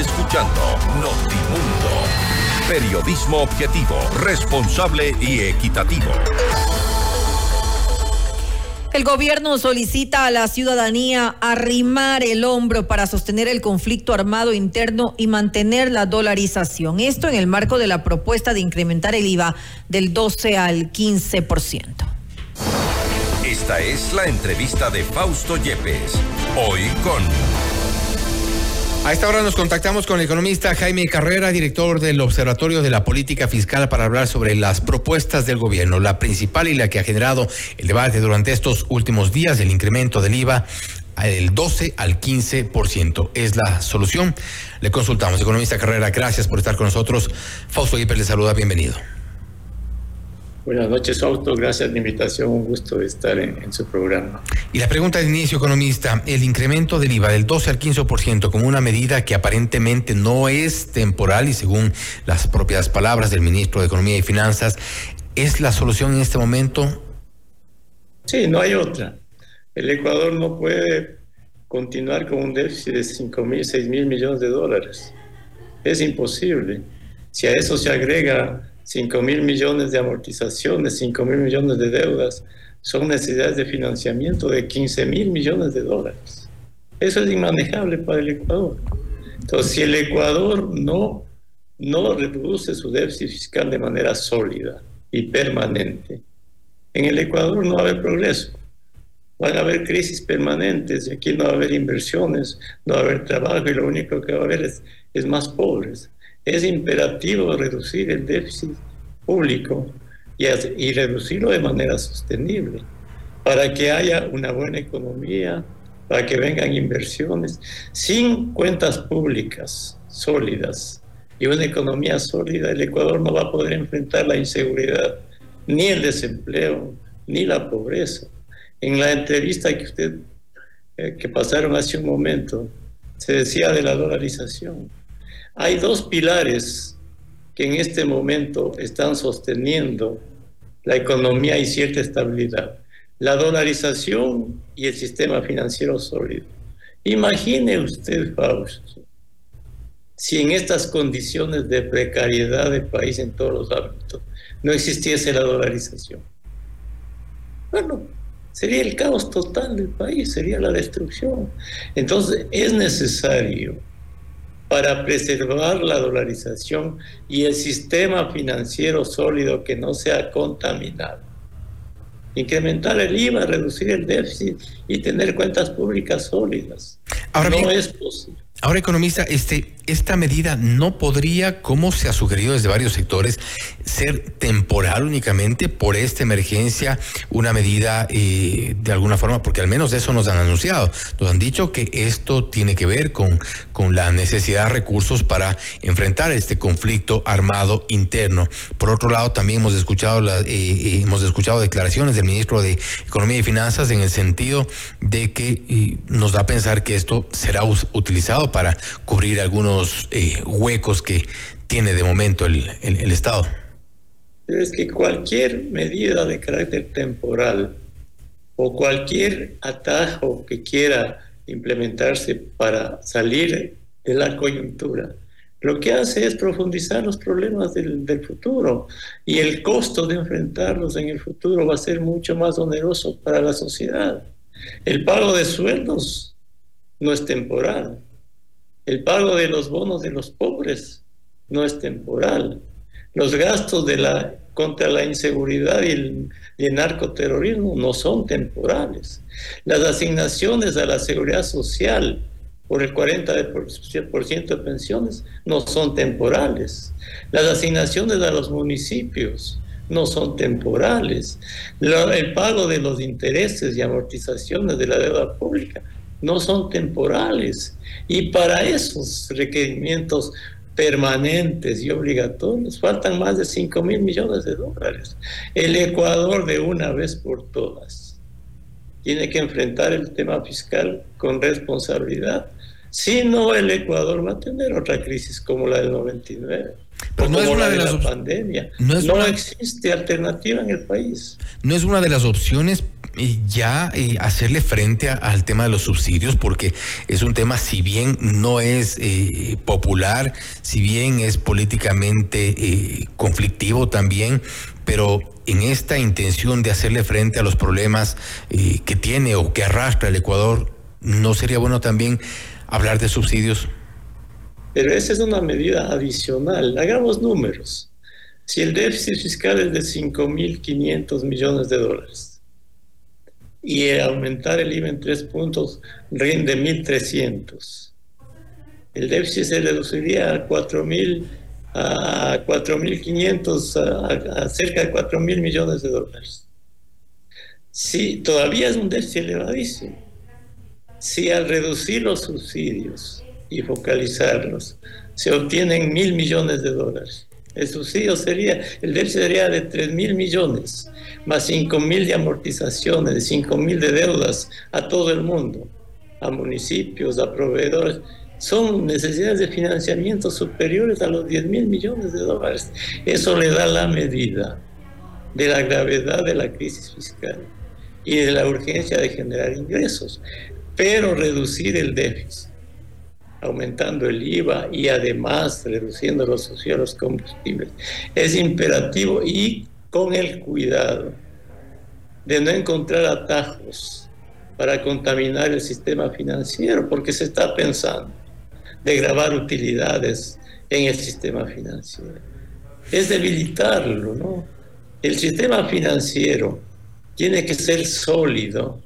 escuchando Notimundo. Periodismo objetivo, responsable y equitativo. El gobierno solicita a la ciudadanía arrimar el hombro para sostener el conflicto armado interno y mantener la dolarización. Esto en el marco de la propuesta de incrementar el IVA del 12 al 15%. Esta es la entrevista de Fausto Yepes. Hoy con a esta hora nos contactamos con el economista Jaime Carrera, director del Observatorio de la Política Fiscal, para hablar sobre las propuestas del gobierno. La principal y la que ha generado el debate durante estos últimos días, el incremento del IVA del 12 al 15%. ¿Es la solución? Le consultamos. Economista Carrera, gracias por estar con nosotros. Fausto Hiper le saluda, bienvenido. Buenas noches, Auto. Gracias por la invitación. Un gusto estar en, su programa. Y la pregunta de inicio, economista. El incremento del IVA del 12 al 15% como una medida que aparentemente no es temporal y según las propias palabras del ministro de Economía y Finanzas, ¿es la solución en este momento? Sí, no hay otra. El Ecuador no puede continuar con un déficit de 5 mil, 6 mil millones de dólares. Es imposible. Si a eso se agrega 5 mil millones de amortizaciones, 5 mil millones de deudas, son necesidades de financiamiento de 15 mil millones de dólares. Eso es inmanejable para el Ecuador. Entonces, si el Ecuador no, no reduce su déficit fiscal de manera sólida y permanente, en el Ecuador no va a haber progreso. Van a haber crisis permanentes aquí no va a haber inversiones, no va a haber trabajo y lo único que va a haber es, es más pobres es imperativo reducir el déficit público y, reducirlo de manera sostenible para que haya una buena economía, para que vengan inversiones. Sin cuentas públicas sólidas y una economía sólida, el Ecuador no va a poder enfrentar la inseguridad, ni el desempleo, ni la pobreza. En la entrevista que usted eh, que pasaron hace un momento, se decía de la dolarización. Hay dos pilares que en este momento están sosteniendo la economía y cierta estabilidad. La dolarización y el sistema financiero sólido. Imagine usted, Fausto, si en estas condiciones de precariedad del país en todos los ámbitos no existiese la dolarización. Bueno, sería el caos total del país, sería la destrucción. Entonces es necesario para preservar la dolarización y el sistema financiero sólido que no sea contaminado. Incrementar el IVA, reducir el déficit y tener cuentas públicas sólidas. Ahora no es posible. Ahora, economista, este, esta medida no podría, como se ha sugerido desde varios sectores, ser temporal únicamente por esta emergencia, una medida eh, de alguna forma, porque al menos eso nos han anunciado. Nos han dicho que esto tiene que ver con, con la necesidad de recursos para enfrentar este conflicto armado interno. Por otro lado, también hemos escuchado, la, eh, eh, hemos escuchado declaraciones del ministro de Economía y Finanzas en el sentido de que nos da a pensar que esto será utilizado para cubrir algunos eh, huecos que tiene de momento el, el, Estado. Es que cualquier medida de carácter temporal o cualquier atajo que quiera implementarse para salir de la coyuntura, lo que hace es profundizar los problemas del, del, futuro y el costo de enfrentarlos en el futuro va a ser mucho más oneroso para la sociedad. El pago de sueldos no es temporal, el pago de los bonos de los pobres no es temporal. Los gastos contra la inseguridad y el, narcoterrorismo no son temporales. Las asignaciones a la seguridad social por el 40% de pensiones no son temporales. Las asignaciones a los municipios no son temporales. el pago de los intereses y amortizaciones de la deuda pública no son temporales. Y para esos requerimientos permanentes y obligatorios faltan más de 5 mil millones de dólares. El Ecuador de una vez por todas tiene que enfrentar el tema fiscal con responsabilidad, Si no, el Ecuador va a tener otra crisis como la del 99. Pero no es una de, la las pandemia. No, existe alternativa en el país. No es una de las opciones ya eh, hacerle frente al tema de los subsidios, porque es un tema, si bien no es eh, popular, si bien es políticamente conflictivo también, pero en esta intención de hacerle frente a los problemas que tiene o que arrastra el Ecuador, ¿no sería bueno también hablar de subsidios? Pero esa es una medida adicional. Hagamos números. Si el déficit fiscal es de 5.500 millones de dólares y aumentar el IVA en tres puntos rinde 1.300, el déficit se reduciría a 4.000 a 4.500, a, a, cerca de 4.000 millones de dólares. Sí, todavía es un déficit elevadísimo. Si al reducir los subsidios y focalizarlos, se obtienen mil millones de dólares. El subsidio sería, el déficit sería de tres mil millones, más cinco mil de amortizaciones, de cinco mil de deudas a todo el mundo, a municipios, a proveedores. Son necesidades de financiamiento superiores a los 10 mil millones de dólares. Eso le da la medida de la gravedad de la crisis fiscal y de la urgencia de generar ingresos, pero reducir el déficit aumentando el IVA y además reduciendo los socios combustibles. Es imperativo y con el cuidado de no encontrar atajos para contaminar el sistema financiero, porque se está pensando de grabar utilidades en el sistema financiero. Es debilitarlo, ¿no? El sistema financiero tiene que ser sólido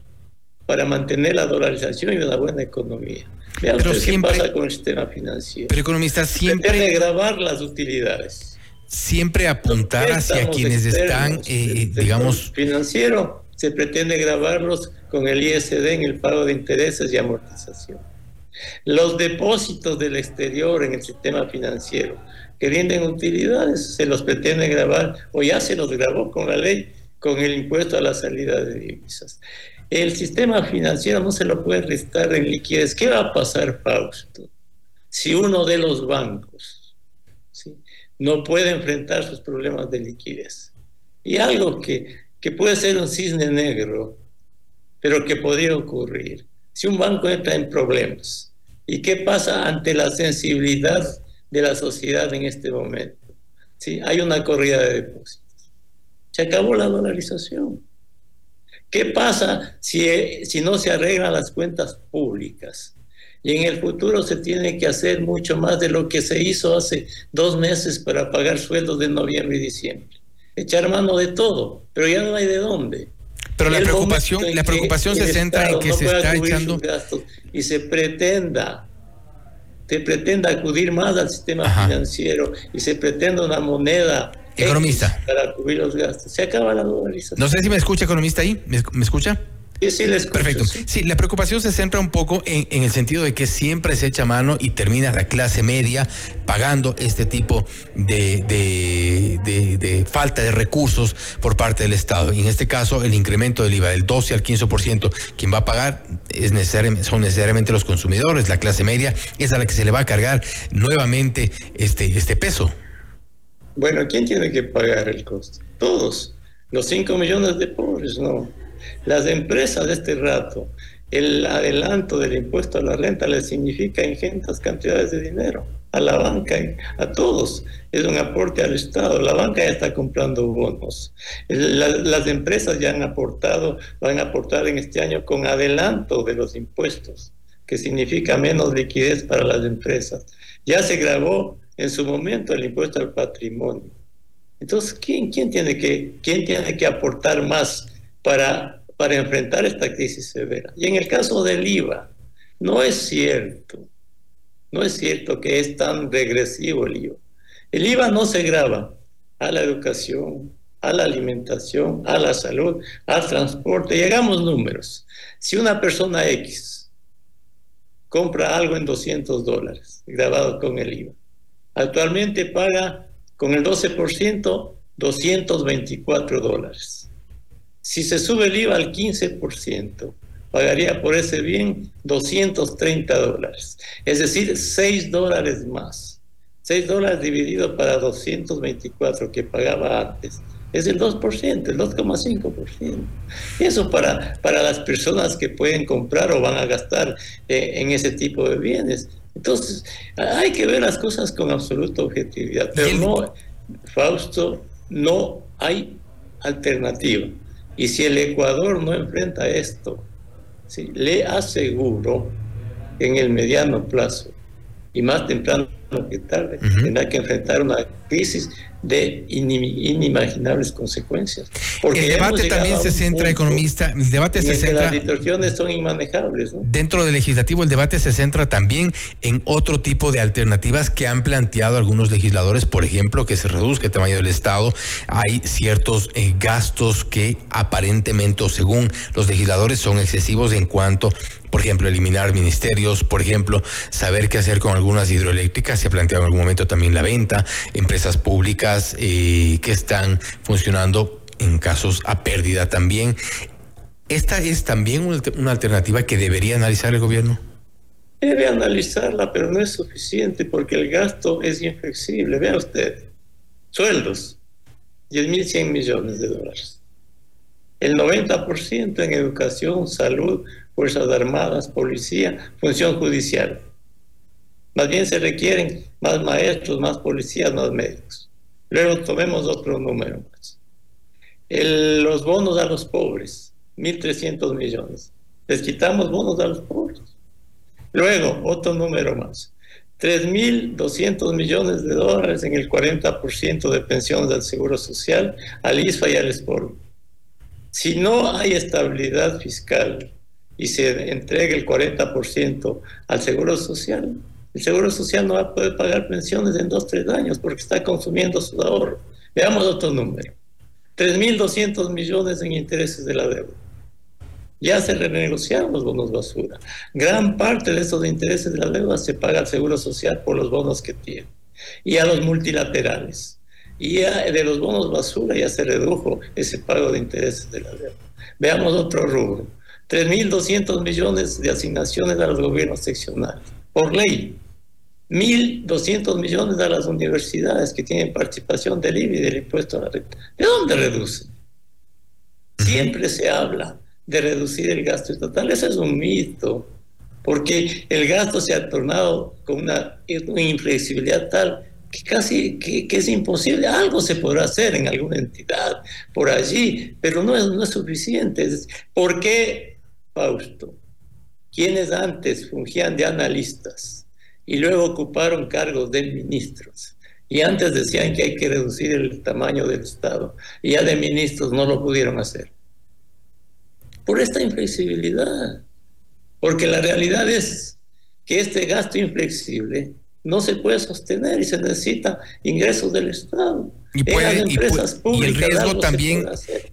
para mantener la dolarización y una buena economía pero siempre, qué pasa con el sistema financiero. Pero economista siempre... Debe grabar las utilidades. Siempre apuntar hacia quienes están, eh, digamos... Financiero, se pretende grabarlos con el ISD en el pago de intereses y amortización. Los depósitos del exterior en el sistema financiero que rinden utilidades se los pretende grabar o ya se los grabó con la ley, con el impuesto a la salida de divisas. El sistema financiero no se lo puede restar en liquidez. ¿Qué va a pasar, Fausto? Si uno de los bancos no puede enfrentar sus problemas de liquidez. Y algo que, que puede ser un cisne negro, pero que podría ocurrir. Si un banco entra en problemas, ¿y qué pasa ante la sensibilidad de la sociedad en este momento? ¿Sí? Hay una corrida de depósitos. Se acabó la dolarización. ¿Qué pasa si, si no se arreglan las cuentas públicas? Y en el futuro se tiene que hacer mucho más de lo que se hizo hace dos meses para pagar sueldos de noviembre y diciembre. Echar mano de todo, pero ya no hay de dónde. Pero la preocupación, la preocupación se centra en que se está echando y se pretenda se pretenda acudir más al sistema financiero y se pretenda una moneda Economista. Para cubrir los gastos. Se acaba la dolarización. No sé si me escucha, economista, ahí. ¿Me, escucha? Sí, sí, le escucho, Perfecto. Sí. la preocupación se centra un poco en, el sentido de que siempre se echa mano y termina la clase media pagando este tipo de, de, falta de recursos por parte del Estado. Y en este caso, el incremento del IVA del 12 al 15%, quien va a pagar es son necesariamente los consumidores, la clase media, es a la que se le va a cargar nuevamente este, este peso. Bueno, ¿quién tiene que pagar el costo? Todos. Los 5 millones de pobres, no. Las empresas de este rato, el adelanto del impuesto a la renta les significa ingentes cantidades de dinero a la banca, a todos. Es un aporte al Estado. La banca ya está comprando bonos. las empresas ya han aportado, van a aportar en este año con adelanto de los impuestos, que significa menos liquidez para las empresas. Ya se grabó en su momento el impuesto al patrimonio. Entonces, ¿quién, quién, tiene, que, quién tiene que aportar más para, para enfrentar esta crisis severa? Y en el caso del IVA, no es cierto, no es cierto que es tan regresivo el IVA. El IVA no se graba a la educación, a la alimentación, a la salud, al transporte. Llegamos números. Si una persona X compra algo en 200 dólares, grabado con el IVA, Actualmente paga con el 12% 224 dólares. Si se sube el IVA al 15%, pagaría por ese bien 230 dólares, es decir, 6 dólares más. 6 dólares dividido para 224 que pagaba antes. Es el 2%, el 2,5%. Eso para, para las personas que pueden comprar o van a gastar eh, en ese tipo de bienes. Entonces, hay que ver las cosas con absoluta objetividad. Pero no, Fausto, no hay alternativa. Y si el Ecuador no enfrenta esto, ¿sí? le aseguro que en el mediano plazo y más temprano que tarde tendrá que enfrentar una crisis de inimaginables consecuencias. Porque el debate también se centra, economista, el debate se centra... Las distorsiones son inmanejables. Dentro del legislativo el debate se centra también en otro tipo de alternativas que han planteado algunos legisladores, por ejemplo, que se reduzca el tamaño del Estado. Hay ciertos eh, gastos que aparentemente o según los legisladores son excesivos en cuanto por ejemplo, eliminar ministerios, por ejemplo, saber qué hacer con algunas hidroeléctricas, se ha planteado en algún momento también la venta, empresas públicas eh, que están funcionando en casos a pérdida también. ¿Esta es también una, alternativa que debería analizar el gobierno? Debe analizarla, pero no es suficiente porque el gasto es inflexible. Vea usted, sueldos, 10.100 millones de dólares. El 90% en educación, salud, Fuerzas Armadas, Policía, Función Judicial. Más bien se requieren más maestros, más policías, más médicos. Luego tomemos otro número más. los bonos a los pobres, 1.300 millones. Les quitamos bonos a los pobres. Luego, otro número más. 3.200 millones de dólares en el 40% de pensiones del Seguro Social, al ISFA y al SPOR. Si no hay estabilidad fiscal y se entrega el 40% al Seguro Social, el Seguro Social no va a poder pagar pensiones en dos, tres años porque está consumiendo su ahorro. Veamos otro número. 3.200 millones en intereses de la deuda. Ya se renegociaron los bonos basura. Gran parte de esos intereses de la deuda se paga al Seguro Social por los bonos que tiene. Y a los multilaterales. Y de los bonos basura ya se redujo ese pago de intereses de la deuda. Veamos otro rubro. 3.200 millones de asignaciones a los gobiernos seccionales, por ley. 1.200 millones a las universidades que tienen participación del IBI y del impuesto a la renta. ¿De dónde reducen? Siempre se habla de reducir el gasto estatal. Ese es un mito, porque el gasto se ha tornado con una, inflexibilidad tal que casi que, es imposible. Algo se podrá hacer en alguna entidad por allí, pero no es, no es suficiente. ¿Por qué Fausto, quienes antes fungían de analistas y luego ocuparon cargos de ministros, y antes decían que hay que reducir el tamaño del Estado, y ya de ministros no lo pudieron hacer. Por esta inflexibilidad, porque la realidad es que este gasto inflexible no se puede sostener y se necesita ingresos del Estado. Y, el riesgo también,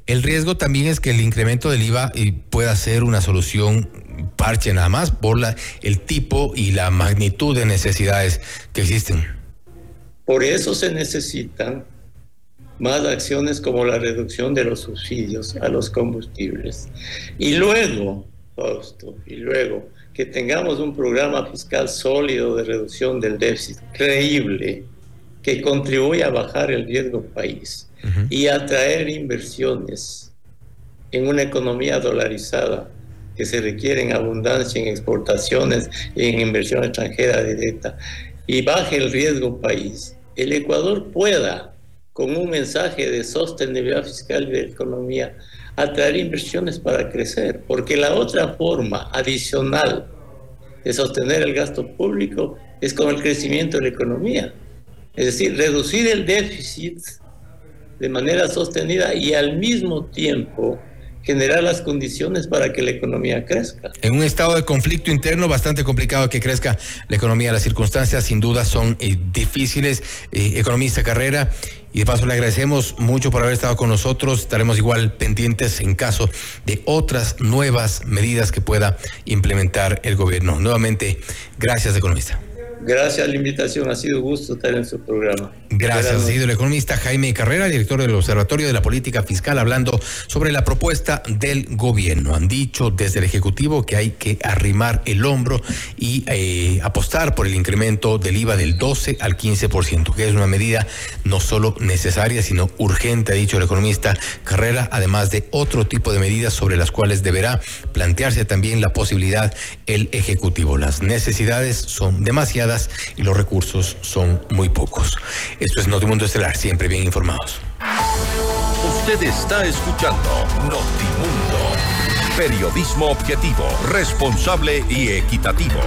el riesgo también es que el incremento del IVA eh, pueda ser una solución parche nada más por la, el tipo y la magnitud de necesidades que existen. Por eso se necesitan más acciones como la reducción de los subsidios a los combustibles. Y luego, Fausto, y luego que tengamos un programa fiscal sólido de reducción del déficit creíble que contribuya a bajar el riesgo país y atraer inversiones en una economía dolarizada que se requiere en abundancia en exportaciones y en inversión extranjera directa y baje el riesgo país, el Ecuador pueda, con un mensaje de sostenibilidad fiscal y de economía, atraer inversiones para crecer, porque la otra forma adicional de sostener el gasto público es con el crecimiento de la economía. Es decir, reducir el déficit de manera sostenida y al mismo tiempo generar las condiciones para que la economía crezca. En un estado de conflicto interno bastante complicado que crezca la economía, las circunstancias sin duda son eh, difíciles. Eh, economista Carrera, y de paso le agradecemos mucho por haber estado con nosotros. Estaremos igual pendientes en caso de otras nuevas medidas que pueda implementar el gobierno. Nuevamente, gracias, economista. Gracias a la invitación, ha sido gusto estar en su programa. Gracias, ha sido el economista Jaime Carrera, director del Observatorio de la Política Fiscal, hablando sobre la propuesta del gobierno. Han dicho desde el Ejecutivo que hay que arrimar el hombro y eh, apostar por el incremento del IVA del 12 al 15%, que es una medida no solo necesaria, sino urgente, ha dicho el economista Carrera, además de otro tipo de medidas sobre las cuales deberá plantearse también la posibilidad el Ejecutivo. Las necesidades son demasiadas y los recursos son muy pocos. Esto es Notimundo Estelar, siempre bien informados. Usted está escuchando Notimundo. Periodismo objetivo, responsable y equitativo.